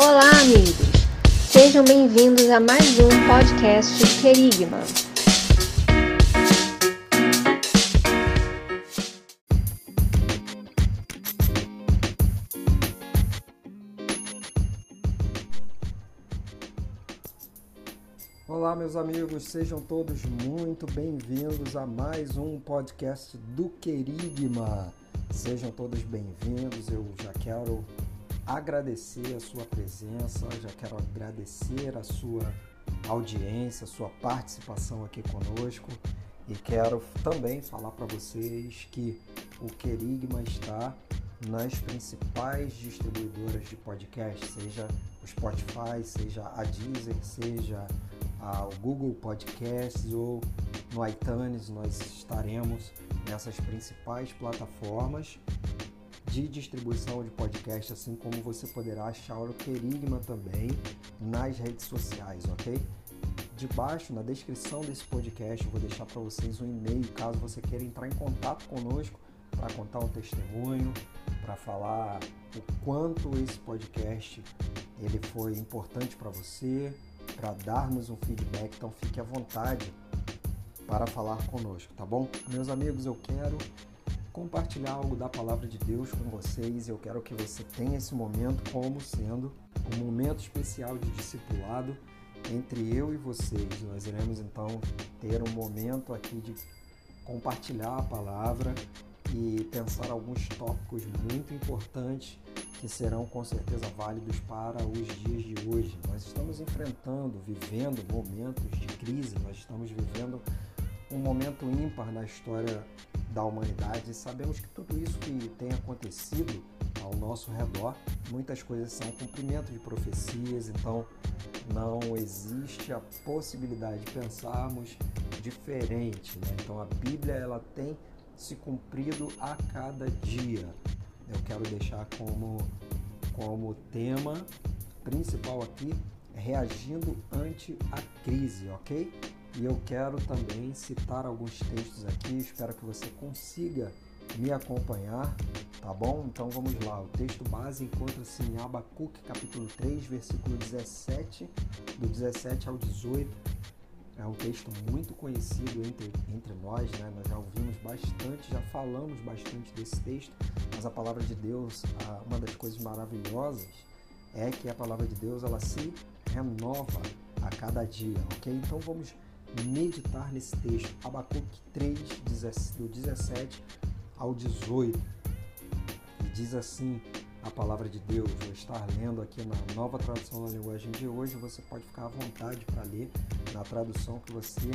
Olá, amigos! Sejam bem-vindos a mais um podcast Querigma. Olá, meus amigos, sejam todos muito bem-vindos a mais um podcast do Querigma. Sejam todos bem-vindos. Eu já quero agradecer a sua presença, já quero agradecer a sua audiência, a sua participação aqui conosco. E quero também falar para vocês que o Querigma está nas principais distribuidoras de podcast, seja o Spotify, seja a Deezer, seja o Google Podcasts ou no iTunes, nós estaremos nessas principais plataformas de distribuição de podcast, assim como você poderá achar o Querigma também nas redes sociais, ok? Debaixo, na descrição desse podcast, eu vou deixar para vocês um e-mail caso você queira entrar em contato conosco para contar um testemunho, para falar o quanto esse podcast ele foi importante para você, para dar-nos um feedback. Então fique à vontade para falar conosco, tá bom? Meus amigos, eu quero compartilhar algo da palavra de Deus com vocês. Eu quero que você tenha esse momento como sendo um momento especial de discipulado entre eu e vocês. Nós iremos então ter um momento aqui de compartilhar a palavra e pensar alguns tópicos muito importantes que serão com certeza válidos para os dias de hoje. Nós estamos enfrentando, vivendo momentos de crise, nós estamos vivendo um momento ímpar na história da humanidade. Sabemos que tudo isso que tem acontecido ao nosso redor, muitas coisas são cumprimento de profecias, então não existe a possibilidade de pensarmos diferente. Né? Então a Bíblia ela tem se cumprido a cada dia. Eu quero deixar como, como tema principal aqui reagindo ante a crise, ok? E eu quero também citar alguns textos aqui, espero que você consiga me acompanhar, tá bom? Então vamos lá. O texto base encontra-se em Abacuque, capítulo 3, versículo 17, do 17 ao 18. É um texto muito conhecido entre, entre nós, né? Nós já ouvimos bastante, já falamos bastante desse texto, mas a palavra de Deus, uma das coisas maravilhosas é que a palavra de Deus ela se renova a cada dia, ok? Então vamos meditar nesse texto, Abacuque 3, do 17 ao 18. E diz assim a palavra de Deus, vou estar lendo aqui na nova tradução da linguagem de hoje, você pode ficar à vontade para ler na tradução que você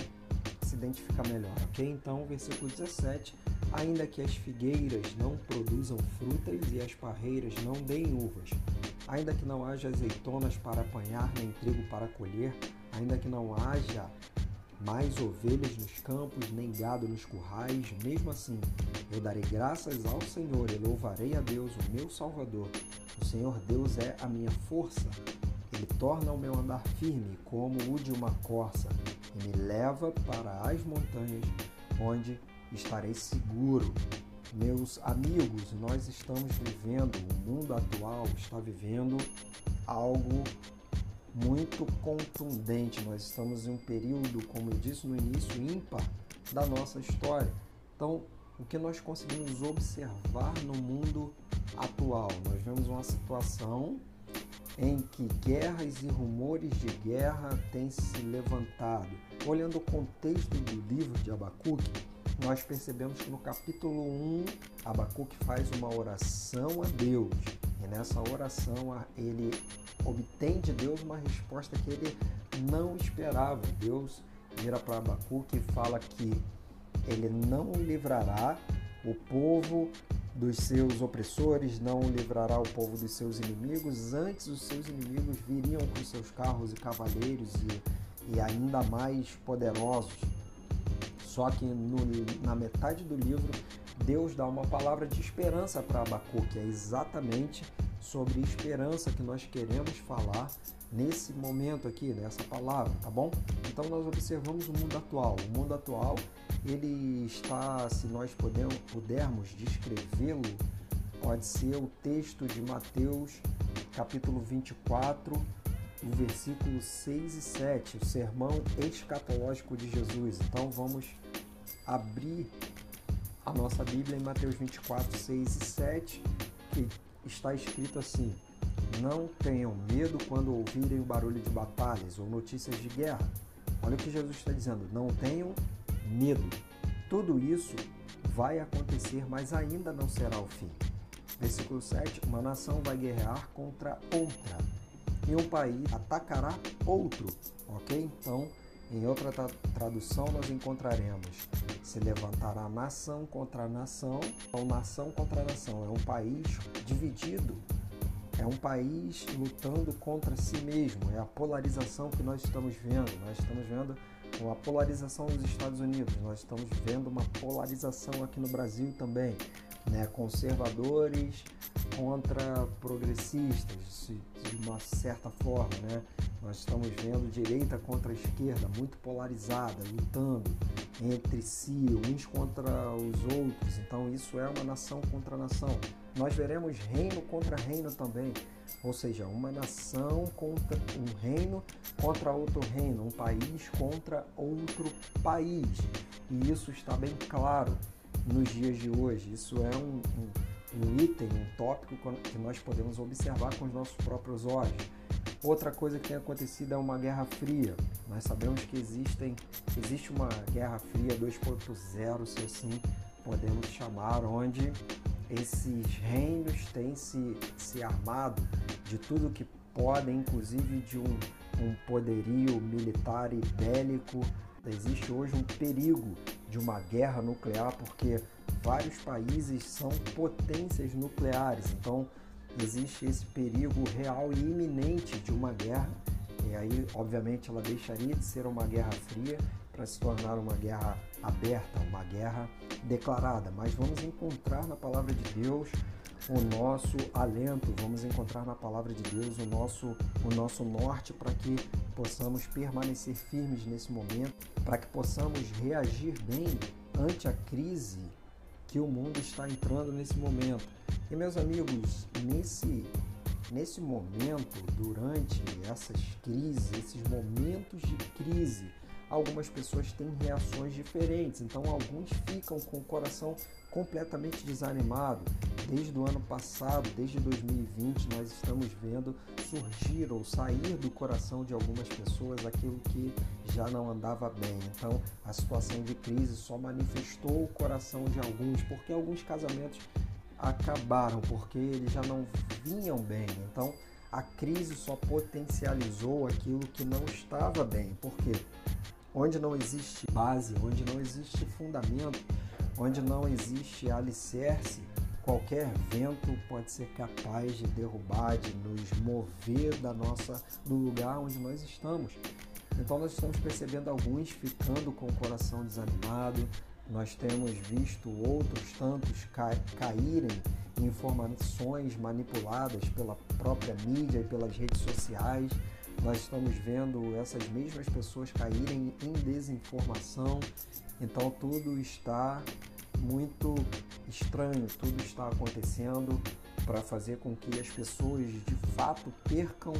se identifica melhor, ok? Então, versículo 17, ainda que as figueiras não produzam frutas e as parreiras não deem uvas, ainda que não haja azeitonas para apanhar nem trigo para colher, ainda que não haja mais ovelhas nos campos, nem gado nos currais, mesmo assim, eu darei graças ao Senhor e louvarei a Deus, o meu Salvador. O Senhor Deus é a minha força. Ele torna o meu andar firme como o de uma corça e me leva para as montanhas, onde estarei seguro. Meus amigos, nós estamos vivendo, o mundo atual está vivendo algo muito contundente. Nós estamos em um período, como eu disse no início, ímpar da nossa história. Então, o que nós conseguimos observar no mundo atual? Nós vemos uma situação em que guerras e rumores de guerra têm se levantado. Olhando o contexto do livro de Abacuque, nós percebemos que no capítulo 1, Abacuque faz uma oração a Deus. E nessa oração ele obtém de Deus uma resposta que ele não esperava. Deus vira para Abacuque e fala que ele não livrará o povo dos seus opressores, não livrará o povo dos seus inimigos. Antes, os seus inimigos viriam com seus carros e cavaleiros e, e ainda mais poderosos. Só que no, na metade do livro, Deus dá uma palavra de esperança para Abacuque. É exatamente sobre esperança que nós queremos falar nesse momento aqui, nessa palavra, tá bom? Então nós observamos o mundo atual. O mundo atual, ele está, se nós pudermos descrevê-lo, pode ser o texto de Mateus capítulo 24, o versículo 6 e 7, o sermão escatológico de Jesus. Então vamos abrir a nossa Bíblia em Mateus 24, 6 e 7, que está escrito assim: Não tenham medo quando ouvirem o barulho de batalhas ou notícias de guerra. Olha o que Jesus está dizendo: não tenham medo. Tudo isso vai acontecer, mas ainda não será o fim. Versículo 7: Uma nação vai guerrear contra outra, e um país atacará outro. Ok? Então, em outra tradução, nós encontraremos: se levantará nação contra nação, ou nação contra nação. É um país dividido, é um país lutando contra si mesmo. É a polarização que nós estamos vendo. Nós estamos vendo uma polarização nos Estados Unidos, nós estamos vendo uma polarização aqui no Brasil também, né? conservadores contra progressistas, de uma certa forma, né? Nós estamos vendo direita contra esquerda, muito polarizada, lutando entre si, uns contra os outros. Então, isso é uma nação contra nação. Nós veremos reino contra reino também, ou seja, uma nação contra um reino contra outro reino, um país contra outro país. E isso está bem claro nos dias de hoje. Isso é um, um, um item, um tópico que nós podemos observar com os nossos próprios olhos. Outra coisa que tem acontecido é uma guerra fria. Nós sabemos que existem, existe uma guerra fria 2.0, se assim podemos chamar, onde esses reinos têm se, se armado de tudo que podem, inclusive de um, um poderio militar e bélico. Existe hoje um perigo de uma guerra nuclear porque vários países são potências nucleares. Então, existe esse perigo real e iminente de uma guerra. E aí, obviamente, ela deixaria de ser uma guerra fria para se tornar uma guerra aberta, uma guerra declarada. Mas vamos encontrar na palavra de Deus o nosso alento, vamos encontrar na palavra de Deus o nosso, o nosso norte para que possamos permanecer firmes nesse momento, para que possamos reagir bem ante a crise que o mundo está entrando nesse momento. E meus amigos, nesse nesse momento, durante essas crises, esses momentos de crise, algumas pessoas têm reações diferentes. Então, alguns ficam com o coração completamente desanimado. Desde o ano passado, desde 2020, nós estamos vendo surgir ou sair do coração de algumas pessoas aquilo que já não andava bem. Então, a situação de crise só manifestou o coração de alguns, porque alguns casamentos acabaram, porque eles já não vinham bem. Então, a crise só potencializou aquilo que não estava bem. Por quê? onde não existe base, onde não existe fundamento, onde não existe alicerce, qualquer vento pode ser capaz de derrubar, de nos mover da nossa do lugar onde nós estamos. Então nós estamos percebendo alguns ficando com o coração desanimado. Nós temos visto outros tantos caírem em informações manipuladas pela própria mídia e pelas redes sociais nós estamos vendo essas mesmas pessoas caírem em desinformação. Então tudo está muito estranho, tudo está acontecendo para fazer com que as pessoas de fato percam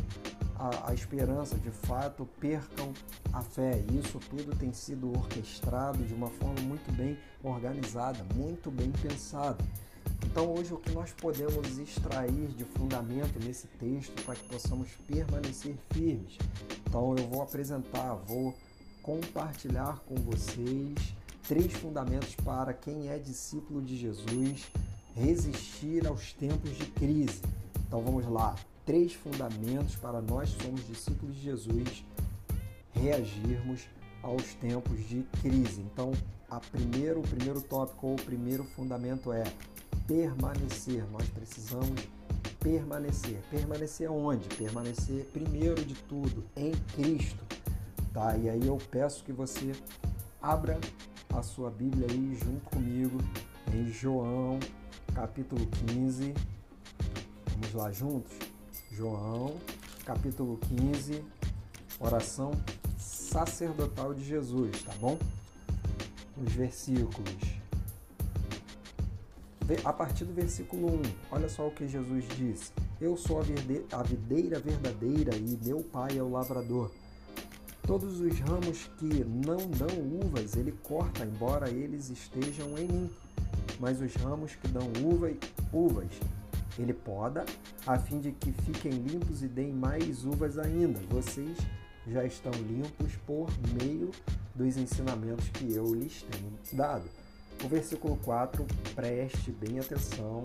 a, a, esperança, de fato percam a fé. Isso tudo tem sido orquestrado de uma forma muito bem organizada, muito bem pensada. Então, hoje, o que nós podemos extrair de fundamento nesse texto para que possamos permanecer firmes? Então, eu vou apresentar, vou compartilhar com vocês três fundamentos para quem é discípulo de Jesus resistir aos tempos de crise. Então, vamos lá. Três fundamentos para nós somos discípulos de Jesus reagirmos aos tempos de crise. Então, a primeiro, o primeiro tópico ou o primeiro fundamento é permanecer. Nós precisamos permanecer. Permanecer onde? Permanecer primeiro de tudo em Cristo. Tá? E aí eu peço que você abra a sua Bíblia aí junto comigo em João, capítulo 15. Vamos lá juntos? João, capítulo 15, oração sacerdotal de Jesus, tá bom? Os versículos a partir do versículo 1, olha só o que Jesus disse: Eu sou a videira verdadeira e meu pai é o lavrador. Todos os ramos que não dão uvas, ele corta, embora eles estejam em mim. Mas os ramos que dão uva, uvas, ele poda, a fim de que fiquem limpos e deem mais uvas ainda. Vocês já estão limpos por meio dos ensinamentos que eu lhes tenho dado. O versículo 4, preste bem atenção.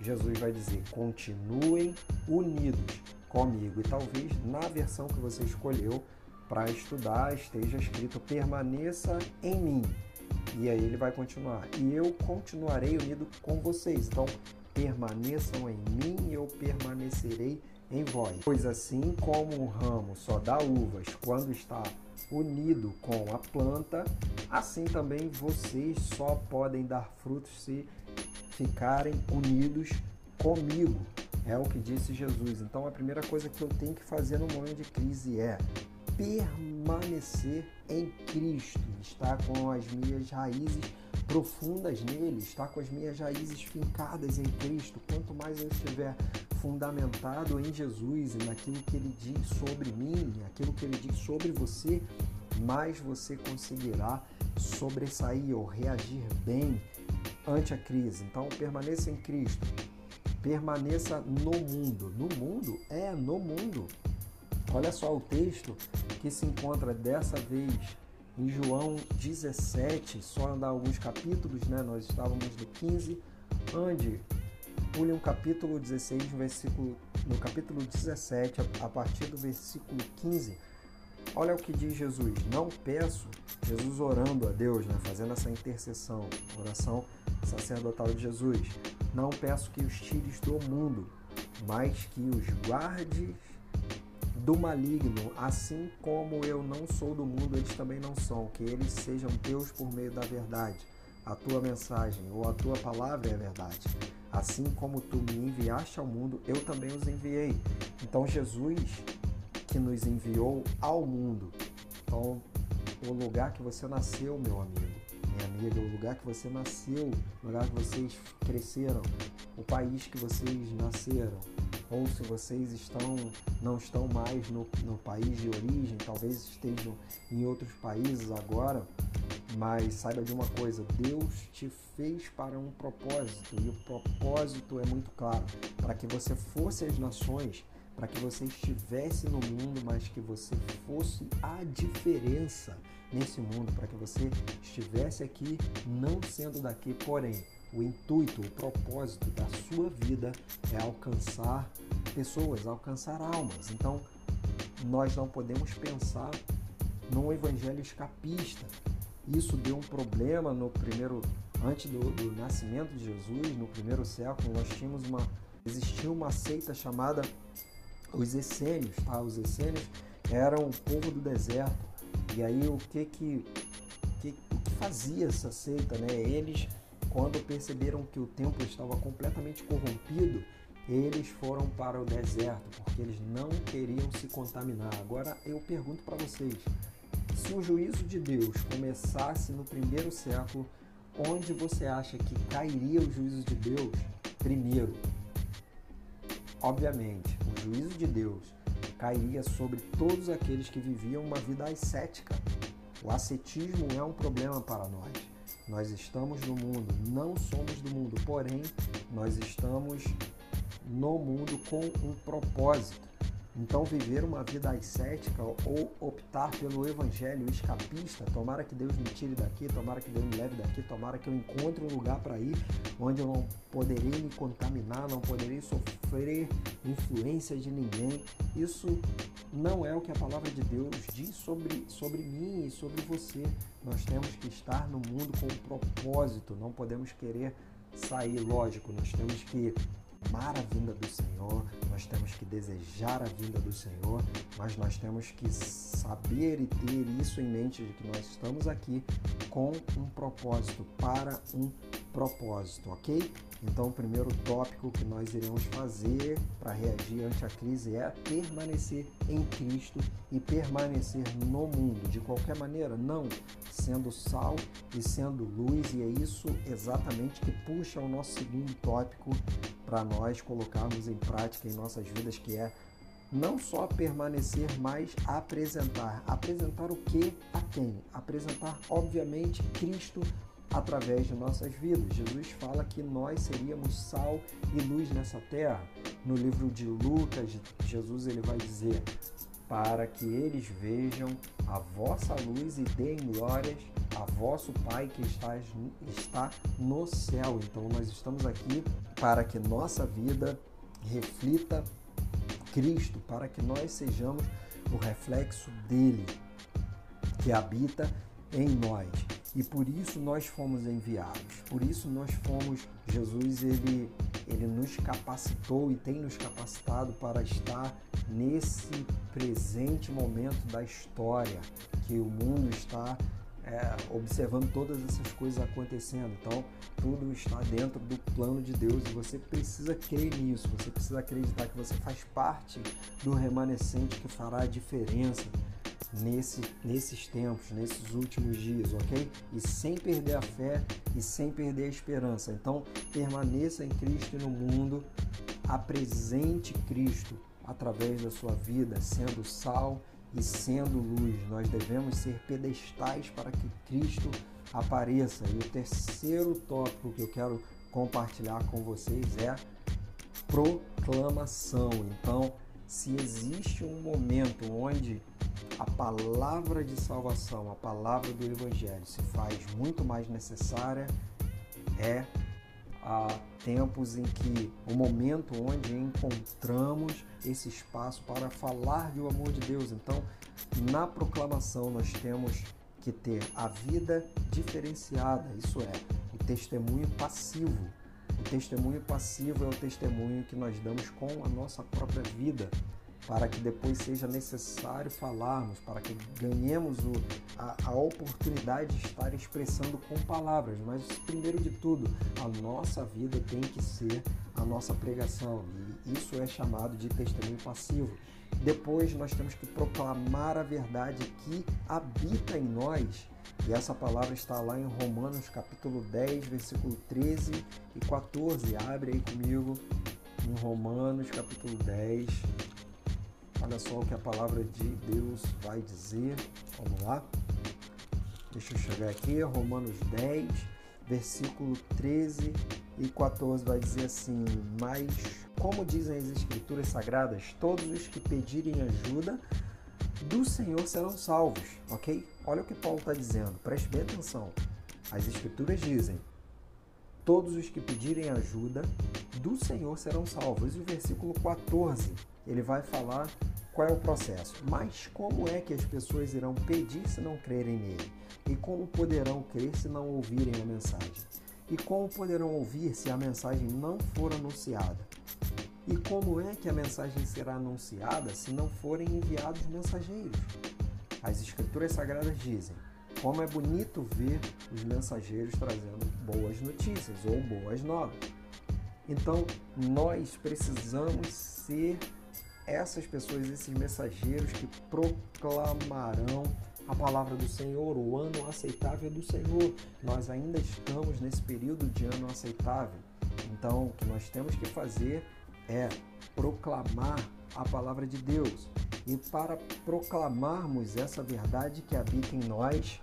Jesus vai dizer: continuem unidos comigo. E talvez na versão que você escolheu para estudar esteja escrito: permaneça em mim. E aí ele vai continuar: e eu continuarei unido com vocês. Então, permaneçam em mim e eu permanecerei em vós. Pois assim como o ramo só dá uvas quando está unido com a planta, assim também vocês só podem dar frutos se ficarem unidos comigo. É o que disse Jesus. Então a primeira coisa que eu tenho que fazer no momento de crise é permanecer em Cristo, estar com as minhas raízes profundas nele, estar com as minhas raízes fincadas em Cristo. Quanto mais eu estiver fundamentado em Jesus e naquilo que ele diz sobre mim, aquilo que ele diz sobre você, mais você conseguirá sobressair ou reagir bem ante a crise. Então, permaneça em Cristo. Permaneça no mundo. No mundo? É, no mundo. Olha só o texto que se encontra dessa vez em João 17, só andar alguns capítulos, né? Nós estávamos no 15, onde pule um capítulo 16, versículo, no capítulo 17, a partir do versículo 15. Olha o que diz Jesus: Não peço, Jesus orando a Deus, né, fazendo essa intercessão, oração sacerdotal de Jesus. Não peço que os tires do mundo, mas que os guardes do maligno, assim como eu não sou do mundo, eles também não são, que eles sejam teus por meio da verdade. A tua mensagem ou a tua palavra é verdade. Assim como tu me enviaste ao mundo, eu também os enviei. Então Jesus que nos enviou ao mundo. Então, o lugar que você nasceu, meu amigo, minha amiga, o lugar que você nasceu, o lugar que vocês cresceram, o país que vocês nasceram, ou se vocês estão não estão mais no, no país de origem, talvez estejam em outros países agora, mas saiba de uma coisa, Deus te fez para um propósito, e o propósito é muito claro, para que você fosse as nações, para que você estivesse no mundo, mas que você fosse a diferença nesse mundo, para que você estivesse aqui não sendo daqui, porém o intuito, o propósito da sua vida é alcançar pessoas, alcançar almas. Então, nós não podemos pensar num evangelho escapista. Isso deu um problema no primeiro, antes do, do nascimento de Jesus, no primeiro século, nós tínhamos uma, existia uma seita chamada os essênios, tá? Os essênios eram o povo do deserto. E aí o que que, que, o que fazia essa seita, né? Eles quando perceberam que o templo estava completamente corrompido, eles foram para o deserto, porque eles não queriam se contaminar. Agora eu pergunto para vocês: se o juízo de Deus começasse no primeiro século, onde você acha que cairia o juízo de Deus primeiro? Obviamente, o juízo de Deus cairia sobre todos aqueles que viviam uma vida ascética. O ascetismo é um problema para nós. Nós estamos no mundo, não somos do mundo, porém, nós estamos no mundo com um propósito. Então, viver uma vida ascética ou optar pelo evangelho escapista, tomara que Deus me tire daqui, tomara que Deus me leve daqui, tomara que eu encontre um lugar para ir onde eu não poderei me contaminar, não poderei sofrer influência de ninguém. Isso não é o que a palavra de Deus diz sobre, sobre mim e sobre você. Nós temos que estar no mundo com um propósito, não podemos querer sair, lógico, nós temos que amar a vinda do Senhor, nós temos que desejar a vinda do Senhor, mas nós temos que saber e ter isso em mente de que nós estamos aqui com um propósito, para um propósito, ok? Então, o primeiro tópico que nós iremos fazer para reagir ante a crise é permanecer em Cristo e permanecer no mundo. De qualquer maneira, não sendo sal e sendo luz, e é isso exatamente que puxa o nosso segundo tópico para nós colocarmos em prática em nossas vidas, que é não só permanecer, mas apresentar. Apresentar o que a quem? Apresentar, obviamente, Cristo através de nossas vidas. Jesus fala que nós seríamos sal e luz nessa terra. No livro de Lucas, Jesus ele vai dizer: para que eles vejam a vossa luz e deem glórias a vosso Pai que está, está no céu. Então nós estamos aqui para que nossa vida reflita Cristo, para que nós sejamos o reflexo dele que habita em nós. E por isso nós fomos enviados. Por isso nós fomos Jesus ele ele nos capacitou e tem nos capacitado para estar nesse presente momento da história que o mundo está é, observando todas essas coisas acontecendo. Então, tudo está dentro do plano de Deus e você precisa crer nisso, você precisa acreditar que você faz parte do remanescente que fará a diferença nesse, nesses tempos, nesses últimos dias, ok? E sem perder a fé e sem perder a esperança. Então, permaneça em Cristo e no mundo, apresente Cristo através da sua vida, sendo sal e sendo luz. Nós devemos ser pedestais para que Cristo apareça. E o terceiro tópico que eu quero compartilhar com vocês é proclamação. Então, se existe um momento onde a palavra de salvação, a palavra do Evangelho se faz muito mais necessária, é a tempos em que o momento onde encontramos esse espaço para falar do amor de Deus. Então, na proclamação nós temos que ter a vida diferenciada, isso é, o testemunho passivo. O testemunho passivo é o testemunho que nós damos com a nossa própria vida para que depois seja necessário falarmos, para que ganhemos o, a, a, oportunidade de estar expressando com palavras. Mas, primeiro de tudo, a nossa vida tem que ser a nossa pregação, e isso é chamado de testemunho passivo. Depois, nós temos que proclamar a verdade que habita em nós. E essa palavra está lá em Romanos capítulo 10, versículo 13 e 14. Abre aí comigo em Romanos capítulo 10, Olha só o que a palavra de Deus vai dizer. Vamos lá. Deixa eu chegar aqui, Romanos 10, versículo 13 e 14 vai dizer assim: Mas, como dizem as Escrituras Sagradas, todos os que pedirem ajuda do Senhor serão salvos, ok? Olha o que Paulo está dizendo, preste bem atenção. As Escrituras dizem: Todos os que pedirem ajuda do Senhor serão salvos. E o versículo 14 ele vai falar qual é o processo. Mas como é que as pessoas irão pedir se não crerem nele? E como poderão crer se não ouvirem a mensagem? E como poderão ouvir se a mensagem não for anunciada? E como é que a mensagem será anunciada se não forem enviados mensageiros? As Escrituras Sagradas dizem: como é bonito ver os mensageiros trazendo boas notícias ou boas novas. Então, nós precisamos ser essas pessoas, esses mensageiros que proclamarão a palavra do Senhor, o ano aceitável do Senhor. Nós ainda estamos nesse período de ano aceitável. Então, o que nós temos que fazer é proclamar a palavra de Deus. E para proclamarmos essa verdade que habita em nós,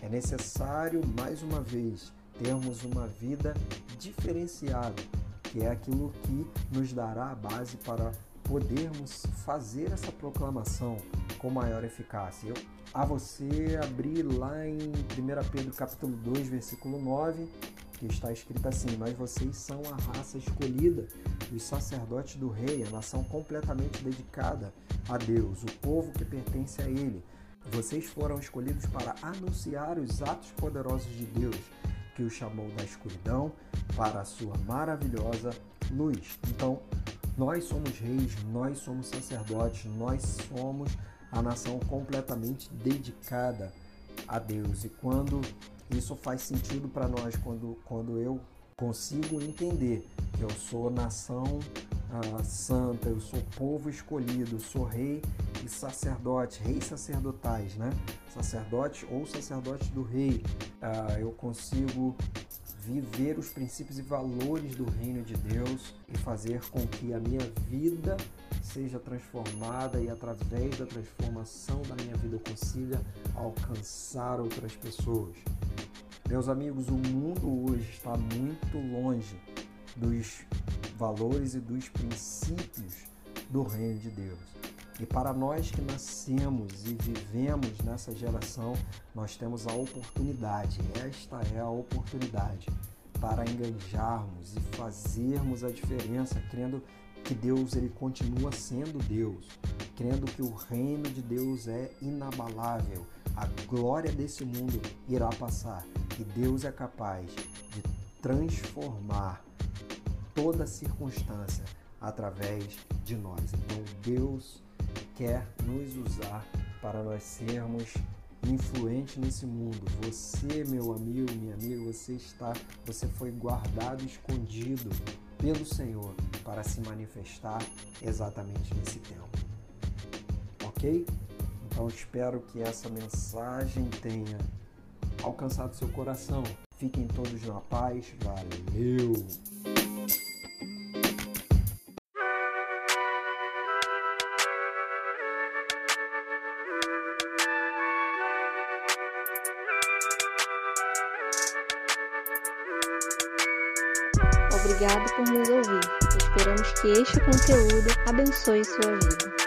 é necessário, mais uma vez, termos uma vida diferenciada, que é aquilo que nos dará a base para podermos fazer essa proclamação com maior eficácia. Eu, a você abrir lá em 1 Pedro capítulo 2, versículo 9, que está escrito assim: Mas vocês são a raça escolhida, os sacerdotes do rei, a nação completamente dedicada a Deus, o povo que pertence a Ele. Vocês foram escolhidos para anunciar os atos poderosos de Deus, que o chamou da escuridão para a sua maravilhosa luz. Então, nós somos reis, nós somos sacerdotes, nós somos a nação completamente dedicada a Deus. E quando isso faz sentido para nós, quando, quando eu consigo entender que eu sou nação ah, santa, eu sou povo escolhido, sou rei e sacerdote, reis sacerdotais, né? Sacerdote ou sacerdote do rei, ah, eu consigo viver os princípios e valores do reino de Deus e fazer com que a minha vida seja transformada e através da transformação da minha vida eu consiga alcançar outras pessoas. Meus amigos, o mundo hoje está muito longe dos valores e dos princípios do reino de Deus. E para nós que nascemos e vivemos nessa geração, nós temos a oportunidade, esta é a oportunidade para engajarmos e fazermos a diferença, crendo que Deus ele continua sendo Deus, crendo que o reino de Deus é inabalável, a glória desse mundo irá passar e Deus é capaz de transformar toda circunstância através de nós. Então Deus quer nos usar para nós sermos influentes nesse mundo. Você, meu amigo, minha amiga, você está, você foi guardado, escondido pelo Senhor para se manifestar exatamente nesse tempo. OK? Então espero que essa mensagem tenha alcançado seu coração. Fiquem todos na paz. Valeu! Por nos ouvir. Esperamos que este conteúdo abençoe sua vida.